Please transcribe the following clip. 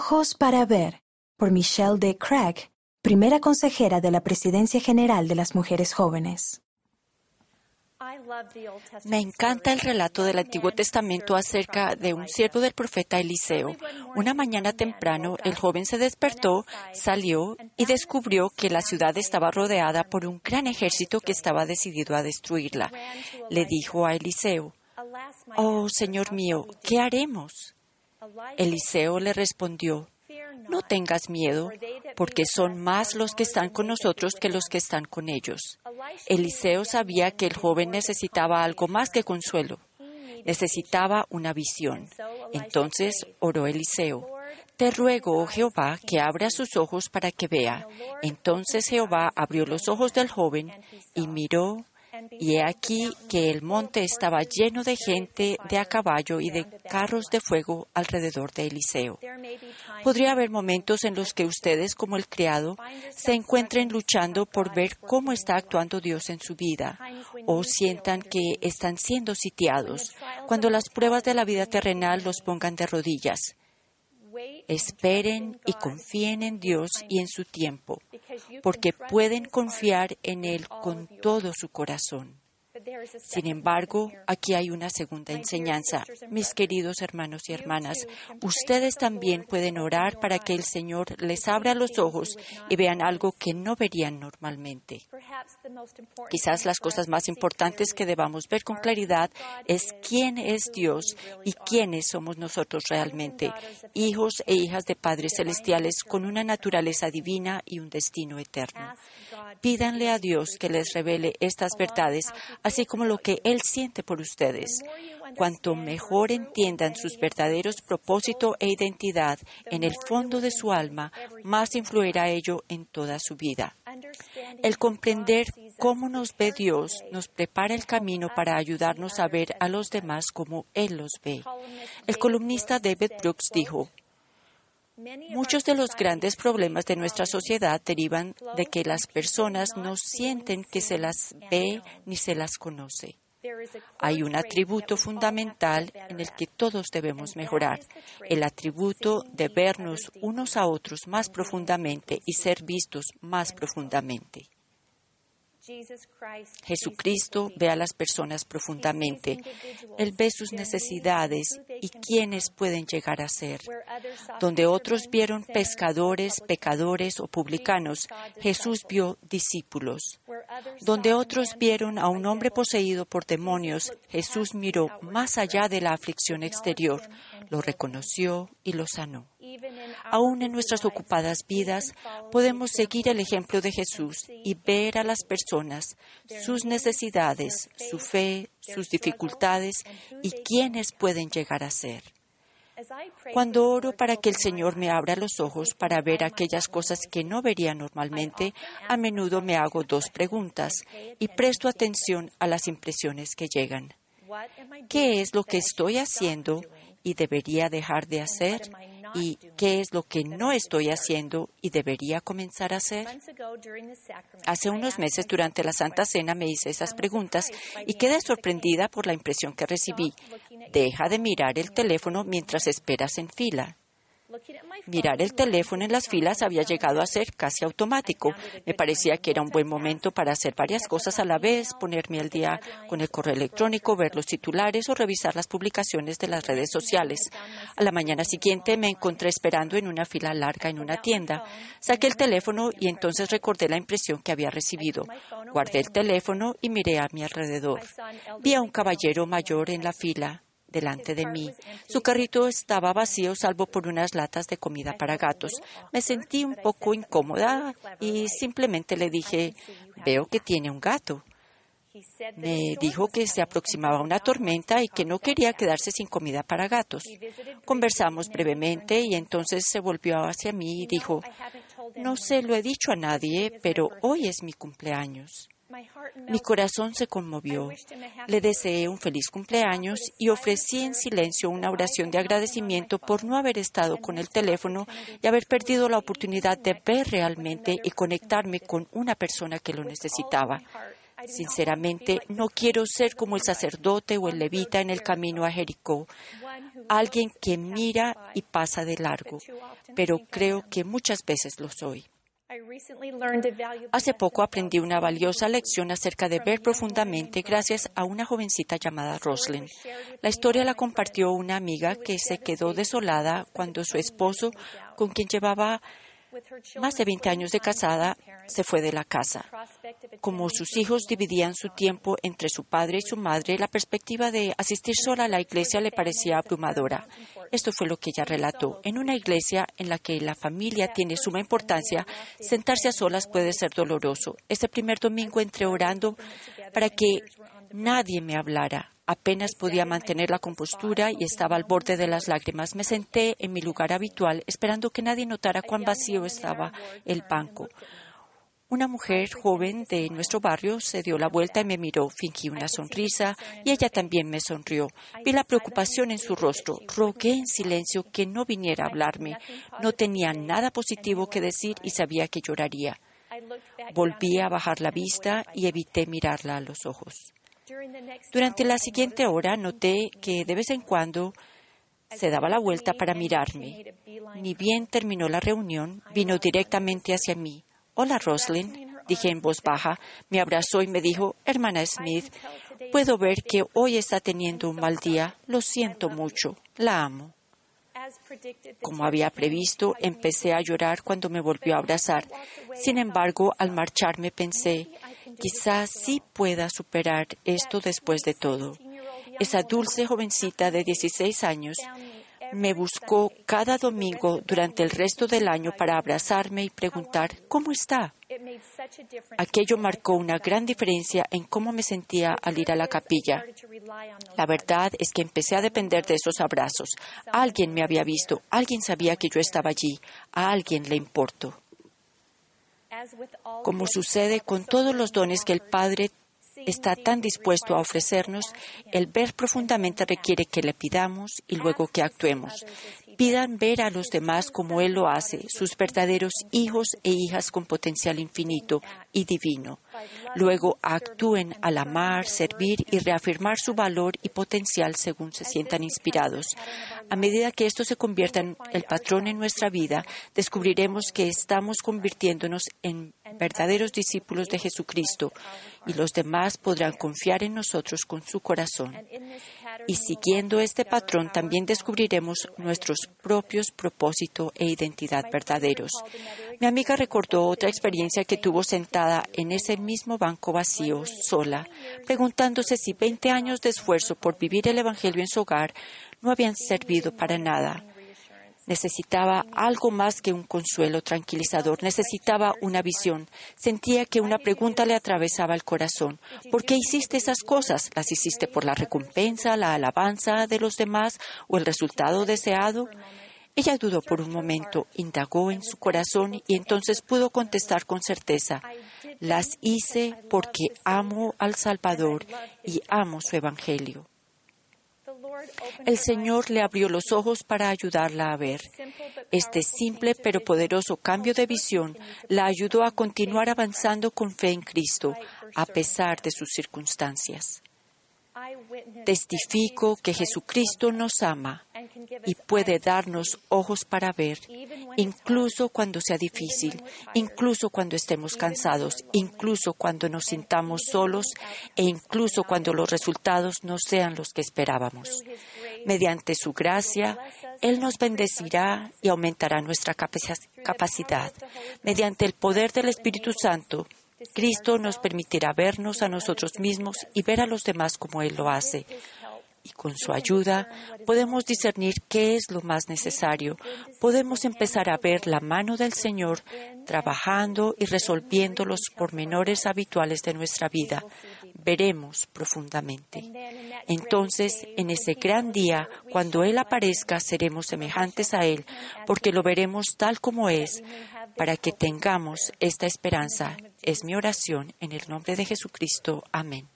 Ojos para ver, por Michelle D. Craig, primera consejera de la Presidencia General de las Mujeres Jóvenes. Me encanta el relato del Antiguo Testamento acerca de un siervo del profeta Eliseo. Una mañana temprano, el joven se despertó, salió y descubrió que la ciudad estaba rodeada por un gran ejército que estaba decidido a destruirla. Le dijo a Eliseo, Oh, Señor mío, ¿qué haremos? Eliseo le respondió, no tengas miedo, porque son más los que están con nosotros que los que están con ellos. Eliseo sabía que el joven necesitaba algo más que consuelo. Necesitaba una visión. Entonces oró Eliseo. Te ruego, oh Jehová, que abra sus ojos para que vea. Entonces Jehová abrió los ojos del joven y miró y he aquí que el monte estaba lleno de gente de a caballo y de carros de fuego alrededor de Eliseo. Podría haber momentos en los que ustedes, como el criado, se encuentren luchando por ver cómo está actuando Dios en su vida, o sientan que están siendo sitiados, cuando las pruebas de la vida terrenal los pongan de rodillas. Esperen y confíen en Dios y en su tiempo, porque pueden confiar en Él con todo su corazón. Sin embargo, aquí hay una segunda enseñanza. Mis queridos hermanos y hermanas, ustedes también pueden orar para que el Señor les abra los ojos y vean algo que no verían normalmente. Quizás las cosas más importantes que debamos ver con claridad es quién es Dios y quiénes somos nosotros realmente, hijos e hijas de padres celestiales con una naturaleza divina y un destino eterno. Pídanle a Dios que les revele estas verdades, así como lo que Él siente por ustedes. Cuanto mejor entiendan sus verdaderos propósito e identidad en el fondo de su alma, más influirá ello en toda su vida. El comprender cómo nos ve Dios nos prepara el camino para ayudarnos a ver a los demás como Él los ve. El columnista David Brooks dijo, Muchos de los grandes problemas de nuestra sociedad derivan de que las personas no sienten que se las ve ni se las conoce. Hay un atributo fundamental en el que todos debemos mejorar, el atributo de vernos unos a otros más profundamente y ser vistos más profundamente. Jesucristo ve a las personas profundamente. Él ve sus necesidades y quiénes pueden llegar a ser. Donde otros vieron pescadores, pecadores o publicanos, Jesús vio discípulos. Donde otros vieron a un hombre poseído por demonios, Jesús miró más allá de la aflicción exterior, lo reconoció y lo sanó. Aún en nuestras ocupadas vidas podemos seguir el ejemplo de Jesús y ver a las personas, sus necesidades, su fe, sus dificultades y quiénes pueden llegar a ser. Cuando oro para que el Señor me abra los ojos para ver aquellas cosas que no vería normalmente, a menudo me hago dos preguntas y presto atención a las impresiones que llegan. ¿Qué es lo que estoy haciendo y debería dejar de hacer? Y qué es lo que no estoy haciendo y debería comenzar a hacer? Hace unos meses durante la Santa Cena me hice esas preguntas y quedé sorprendida por la impresión que recibí. Deja de mirar el teléfono mientras esperas en fila. Mirar el teléfono en las filas había llegado a ser casi automático. Me parecía que era un buen momento para hacer varias cosas a la vez, ponerme al día con el correo electrónico, ver los titulares o revisar las publicaciones de las redes sociales. A la mañana siguiente me encontré esperando en una fila larga en una tienda. Saqué el teléfono y entonces recordé la impresión que había recibido. Guardé el teléfono y miré a mi alrededor. Vi a un caballero mayor en la fila delante de mí. Su carrito estaba vacío salvo por unas latas de comida para gatos. Me sentí un poco incómoda y simplemente le dije, veo que tiene un gato. Me dijo que se aproximaba una tormenta y que no quería quedarse sin comida para gatos. Conversamos brevemente y entonces se volvió hacia mí y dijo, no se lo he dicho a nadie, pero hoy es mi cumpleaños. Mi corazón se conmovió. Le deseé un feliz cumpleaños y ofrecí en silencio una oración de agradecimiento por no haber estado con el teléfono y haber perdido la oportunidad de ver realmente y conectarme con una persona que lo necesitaba. Sinceramente, no quiero ser como el sacerdote o el levita en el camino a Jericó, alguien que mira y pasa de largo, pero creo que muchas veces lo soy. Hace poco aprendí una valiosa lección acerca de ver profundamente gracias a una jovencita llamada Roslyn. La historia la compartió una amiga que se quedó desolada cuando su esposo, con quien llevaba más de 20 años de casada, se fue de la casa. Como sus hijos dividían su tiempo entre su padre y su madre, la perspectiva de asistir sola a la iglesia le parecía abrumadora. Esto fue lo que ella relató. En una iglesia en la que la familia tiene suma importancia, sentarse a solas puede ser doloroso. Este primer domingo entré orando para que nadie me hablara. Apenas podía mantener la compostura y estaba al borde de las lágrimas. Me senté en mi lugar habitual esperando que nadie notara cuán vacío estaba el banco. Una mujer joven de nuestro barrio se dio la vuelta y me miró. Fingí una sonrisa y ella también me sonrió. Vi la preocupación en su rostro. Rogué en silencio que no viniera a hablarme. No tenía nada positivo que decir y sabía que lloraría. Volví a bajar la vista y evité mirarla a los ojos. Durante la siguiente hora noté que de vez en cuando se daba la vuelta para mirarme. Ni bien terminó la reunión, vino directamente hacia mí. Hola, Roslyn, dije en voz baja. Me abrazó y me dijo, hermana Smith, puedo ver que hoy está teniendo un mal día. Lo siento mucho. La amo. Como había previsto, empecé a llorar cuando me volvió a abrazar. Sin embargo, al marcharme pensé, quizás sí pueda superar esto después de todo. Esa dulce jovencita de 16 años me buscó cada domingo durante el resto del año para abrazarme y preguntar, ¿cómo está? Aquello marcó una gran diferencia en cómo me sentía al ir a la capilla. La verdad es que empecé a depender de esos abrazos. Alguien me había visto, alguien sabía que yo estaba allí, a alguien le importó. Como sucede con todos los dones que el Padre está tan dispuesto a ofrecernos, el ver profundamente requiere que le pidamos y luego que actuemos. Pidan ver a los demás como Él lo hace, sus verdaderos hijos e hijas con potencial infinito y divino. Luego actúen al amar, servir y reafirmar su valor y potencial según se sientan inspirados. A medida que esto se convierta en el patrón en nuestra vida, descubriremos que estamos convirtiéndonos en verdaderos discípulos de Jesucristo y los demás podrán confiar en nosotros con su corazón. Y siguiendo este patrón también descubriremos nuestros propios propósito e identidad verdaderos. Mi amiga recordó otra experiencia que tuvo sentada en ese mismo banco vacío, sola, preguntándose si 20 años de esfuerzo por vivir el Evangelio en su hogar no habían servido para nada. Necesitaba algo más que un consuelo tranquilizador, necesitaba una visión. Sentía que una pregunta le atravesaba el corazón. ¿Por qué hiciste esas cosas? ¿Las hiciste por la recompensa, la alabanza de los demás o el resultado deseado? Ella dudó por un momento, indagó en su corazón y entonces pudo contestar con certeza, las hice porque amo al Salvador y amo su Evangelio. El Señor le abrió los ojos para ayudarla a ver. Este simple pero poderoso cambio de visión la ayudó a continuar avanzando con fe en Cristo, a pesar de sus circunstancias. Testifico que Jesucristo nos ama y puede darnos ojos para ver, incluso cuando sea difícil, incluso cuando estemos cansados, incluso cuando nos sintamos solos e incluso cuando los resultados no sean los que esperábamos. Mediante su gracia, Él nos bendecirá y aumentará nuestra capacidad. Mediante el poder del Espíritu Santo, Cristo nos permitirá vernos a nosotros mismos y ver a los demás como Él lo hace. Y con su ayuda podemos discernir qué es lo más necesario. Podemos empezar a ver la mano del Señor trabajando y resolviendo los pormenores habituales de nuestra vida. Veremos profundamente. Entonces, en ese gran día, cuando Él aparezca, seremos semejantes a Él, porque lo veremos tal como es, para que tengamos esta esperanza. Es mi oración en el nombre de Jesucristo. Amén.